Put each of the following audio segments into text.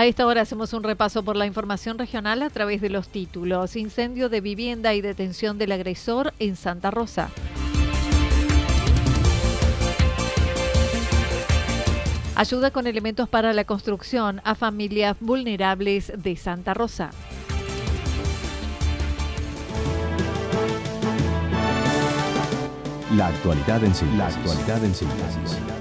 A esta hora hacemos un repaso por la información regional a través de los títulos. Incendio de vivienda y detención del agresor en Santa Rosa. Ayuda con elementos para la construcción a familias vulnerables de Santa Rosa. La actualidad en. La actualidad en síntesis.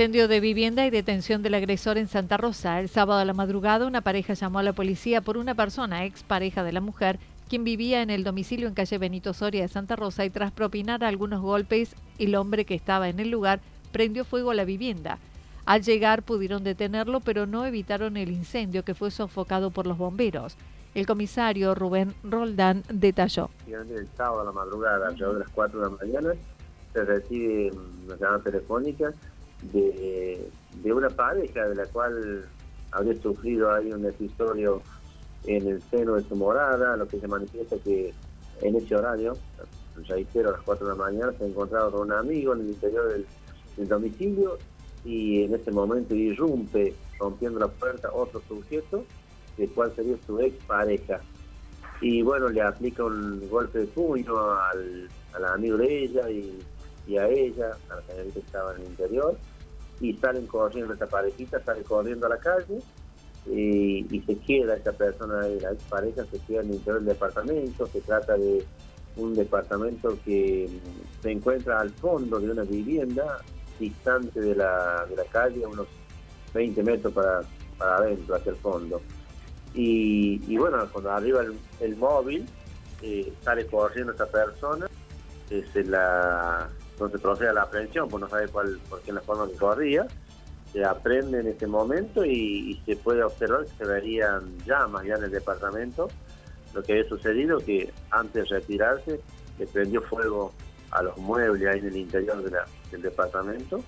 Incendio de vivienda y detención del agresor en Santa Rosa. El sábado a la madrugada, una pareja llamó a la policía por una persona, ex pareja de la mujer, quien vivía en el domicilio en calle Benito Soria de Santa Rosa y tras propinar algunos golpes, el hombre que estaba en el lugar prendió fuego a la vivienda. Al llegar pudieron detenerlo, pero no evitaron el incendio que fue sofocado por los bomberos. El comisario Rubén Roldán detalló. El sábado a la madrugada, alrededor de las 4 de la mañana, se recibe una llamada telefónica de, una pareja de la cual había sufrido ahí un episodio en el seno de su morada, lo que se manifiesta que en ese horario, ya a las 4 de la mañana, se encontraba con un amigo en el interior del, domicilio y en ese momento irrumpe rompiendo la puerta otro sujeto, el cual sería su ex pareja. Y bueno, le aplica un golpe de puño al, al amigo de ella y y a ella, a la señorita que estaba en el interior, y salen corriendo, esta parejita sale corriendo a la calle y, se queda esta persona, la pareja se queda en el interior del departamento, se trata de un departamento que se encuentra al fondo de una vivienda distante de la, de la calle, unos 20 metros para, para adentro, hacia el fondo. Y, bueno, cuando arriba el, móvil, eh, sale corriendo esta persona, se la entonces procede a la aprehensión, pues no sabe cuál, por qué la forma que corría, se aprende en ese momento y, se puede observar que se verían llamas ya en el departamento. Lo que había sucedido que antes de retirarse le prendió fuego a los muebles ahí en el interior del departamento.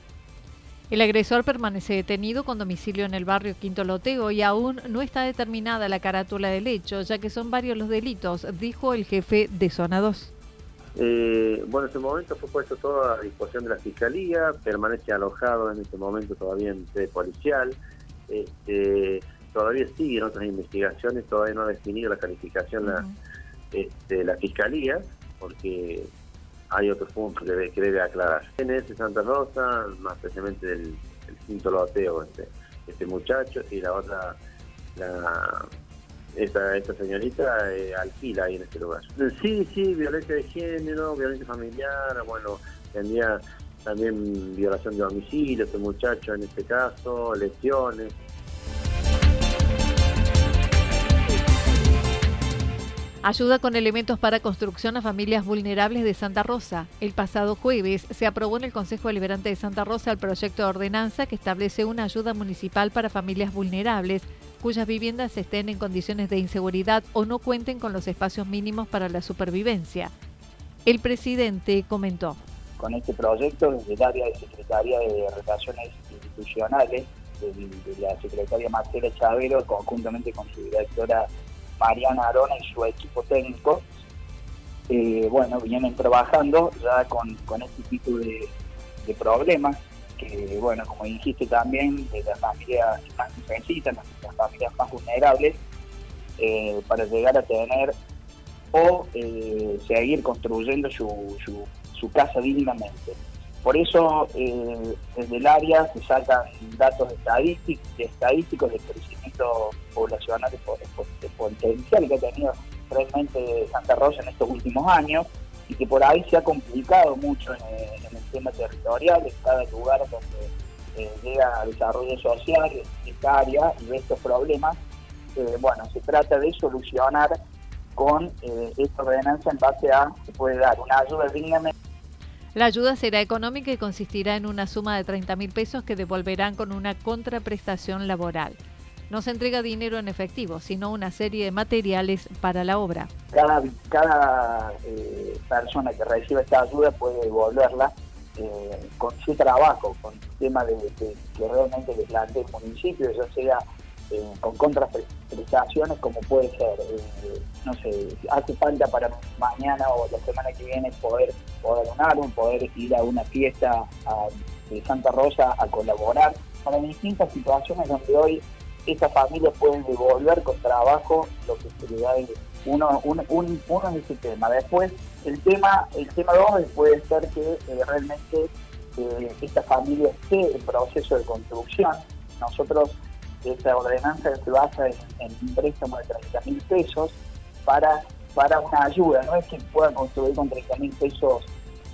El agresor permanece detenido con domicilio en el barrio Quinto Loteo y aún no está determinada la carátula del hecho, ya que son varios los delitos, dijo el jefe de Zona 2. Eh, bueno, en ese momento fue puesto todo a disposición de la Fiscalía, permanece alojado en este momento todavía en sede policial, este, todavía siguen otras investigaciones, todavía no ha definido la calificación la, este, la Fiscalía, porque hay otros puntos que debe, aclarar. En ese Santa Rosa, más precisamente del, quinto loteo, este, este muchacho, y la otra, la esta, esta señorita eh, alquila ahí en este lugar. Sí, sí, violencia de género, violencia familiar, bueno, tenía también violación de domicilio, este muchacho en este caso, lesiones. Ayuda con elementos para construcción a familias vulnerables de Santa Rosa. El pasado jueves se aprobó en el Consejo Deliberante de Santa Rosa el proyecto de ordenanza que establece una ayuda municipal para familias vulnerables cuyas viviendas estén en condiciones de inseguridad o no cuenten con los espacios mínimos para la supervivencia. El presidente comentó. Con este proyecto, desde el área de Secretaría de Relaciones Institucionales, de, la secretaria Marcela Chavero, conjuntamente con su directora Mariana Arona y su equipo técnico, eh, bueno, vienen trabajando ya con, este tipo de, problemas, bueno, como dijiste también, de las familias más necesitan, las, familias más vulnerables, eh, para llegar a tener o eh, seguir construyendo su, su casa dignamente. Por eso, eh, desde el área se sacan datos estadísticos, estadísticos del crecimiento poblacional de, potencial que ha tenido realmente Santa Rosa en estos últimos años y que por ahí se ha complicado mucho en, el tema territorial, en cada lugar donde eh, llega desarrollo social esta área y estos problemas. Eh, bueno, se trata de solucionar con esta ordenanza en base a, se puede dar una ayuda dignamente la ayuda será económica y consistirá en una suma de 30 mil pesos que devolverán con una contraprestación laboral. No se entrega dinero en efectivo, sino una serie de materiales para la obra. Cada, cada eh, persona que reciba esta ayuda puede devolverla eh, con su trabajo, con el tema de, que realmente le plantee el municipio, ya sea eh, con contraprestaciones como puede ser, eh, no sé, hace falta para mañana o la semana que viene poder poder un álbum, poder ir a una fiesta de Santa Rosa a colaborar, para distintas situaciones donde hoy estas familias pueden devolver con trabajo lo que se le da uno, uno, uno es ese tema. Después, el tema, el tema dos puede ser que eh, realmente esta familia esté en proceso de construcción. Nosotros esa ordenanza se basa en, un préstamo de 30 mil pesos para, para una ayuda. No es que pueda construir con 30 mil pesos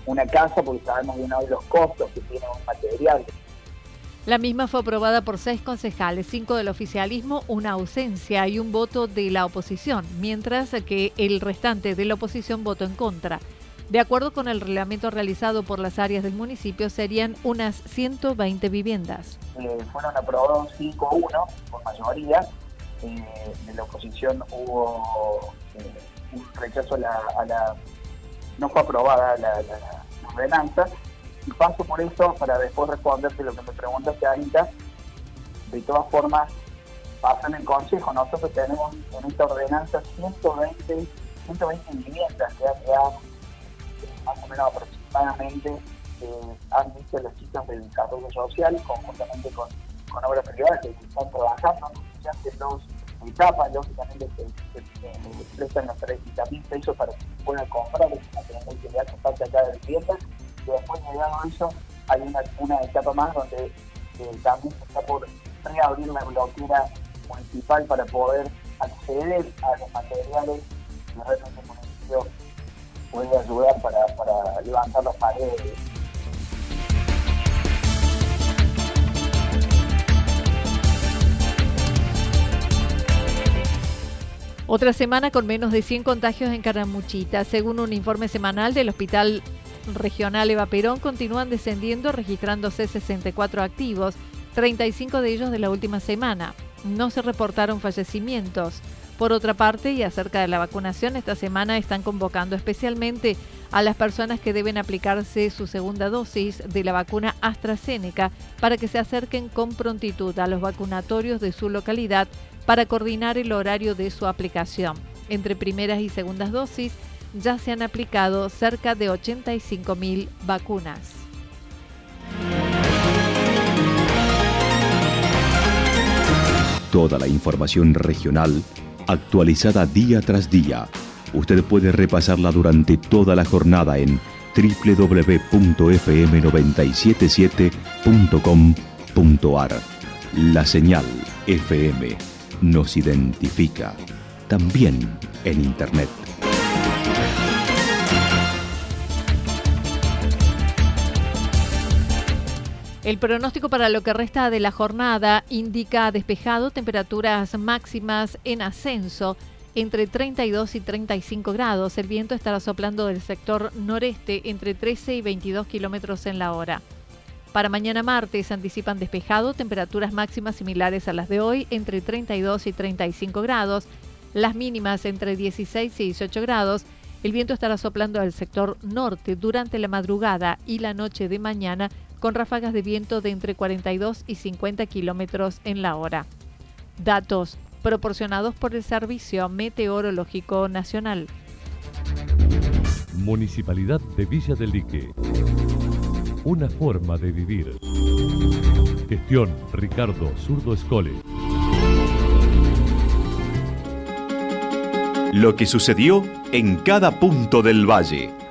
una casa, porque sabemos bien hoy los costos que tiene un material. La misma fue aprobada por seis concejales, cinco del oficialismo, una ausencia y un voto de la oposición, mientras que el restante de la oposición votó en contra. De acuerdo con el reglamento realizado por las áreas del municipio, serían unas 120 viviendas. Eh, fueron aprobados 5-1 por mayoría. Eh, de la oposición hubo eh, un rechazo a la, No fue aprobada la, ordenanza. Y paso por eso para después responderte lo que me preguntaste ahorita. De todas formas, pasan en consejo. Nosotros tenemos en esta ordenanza 120, 120 viviendas que han más o menos aproximadamente eh, han visto las chicas del desarrollo social conjuntamente con, con obras privadas que están trabajando, ya en dos etapas, lógicamente se, se, prestan los 30 mil pesos para que puedan comprar ese material que le hace falta cada vivienda a eso hay una, etapa más donde eh, también está por reabrir la bloquera municipal para poder acceder a los materiales que realmente el municipio puede ayudar para, para levantar las paredes. Otra semana con menos de 100 contagios en Caramuchita. Según un informe semanal del Hospital Regional Eva Perón, continúan descendiendo registrándose 64 activos, 35 de ellos de la última semana. No se reportaron fallecimientos. Por otra parte, y acerca de la vacunación, esta semana están convocando especialmente a las personas que deben aplicarse su segunda dosis de la vacuna AstraZeneca para que se acerquen con prontitud a los vacunatorios de su localidad para coordinar el horario de su aplicación. Entre primeras y segundas dosis ya se han aplicado cerca de 85.000 vacunas. Toda la información regional actualizada día tras día. Usted puede repasarla durante toda la jornada en www.fm977.com.ar. La señal FM nos identifica también en Internet. El pronóstico para lo que resta de la jornada indica despejado, temperaturas máximas en ascenso entre 32 y 35 grados. El viento estará soplando del sector noreste entre 13 y 22 kilómetros en la hora. Para mañana martes anticipan despejado, temperaturas máximas similares a las de hoy entre 32 y 35 grados, las mínimas entre 16 y 18 grados El viento estará soplando al sector norte durante la madrugada y la noche de mañana con ráfagas de viento de entre 42 y 50 kilómetros en la hora. Datos proporcionados por el Servicio Meteorológico Nacional. Municipalidad de Villa del Lique. Una forma de vivir. Gestión Ricardo Zurdo Escole. Lo que sucedió en cada punto del valle.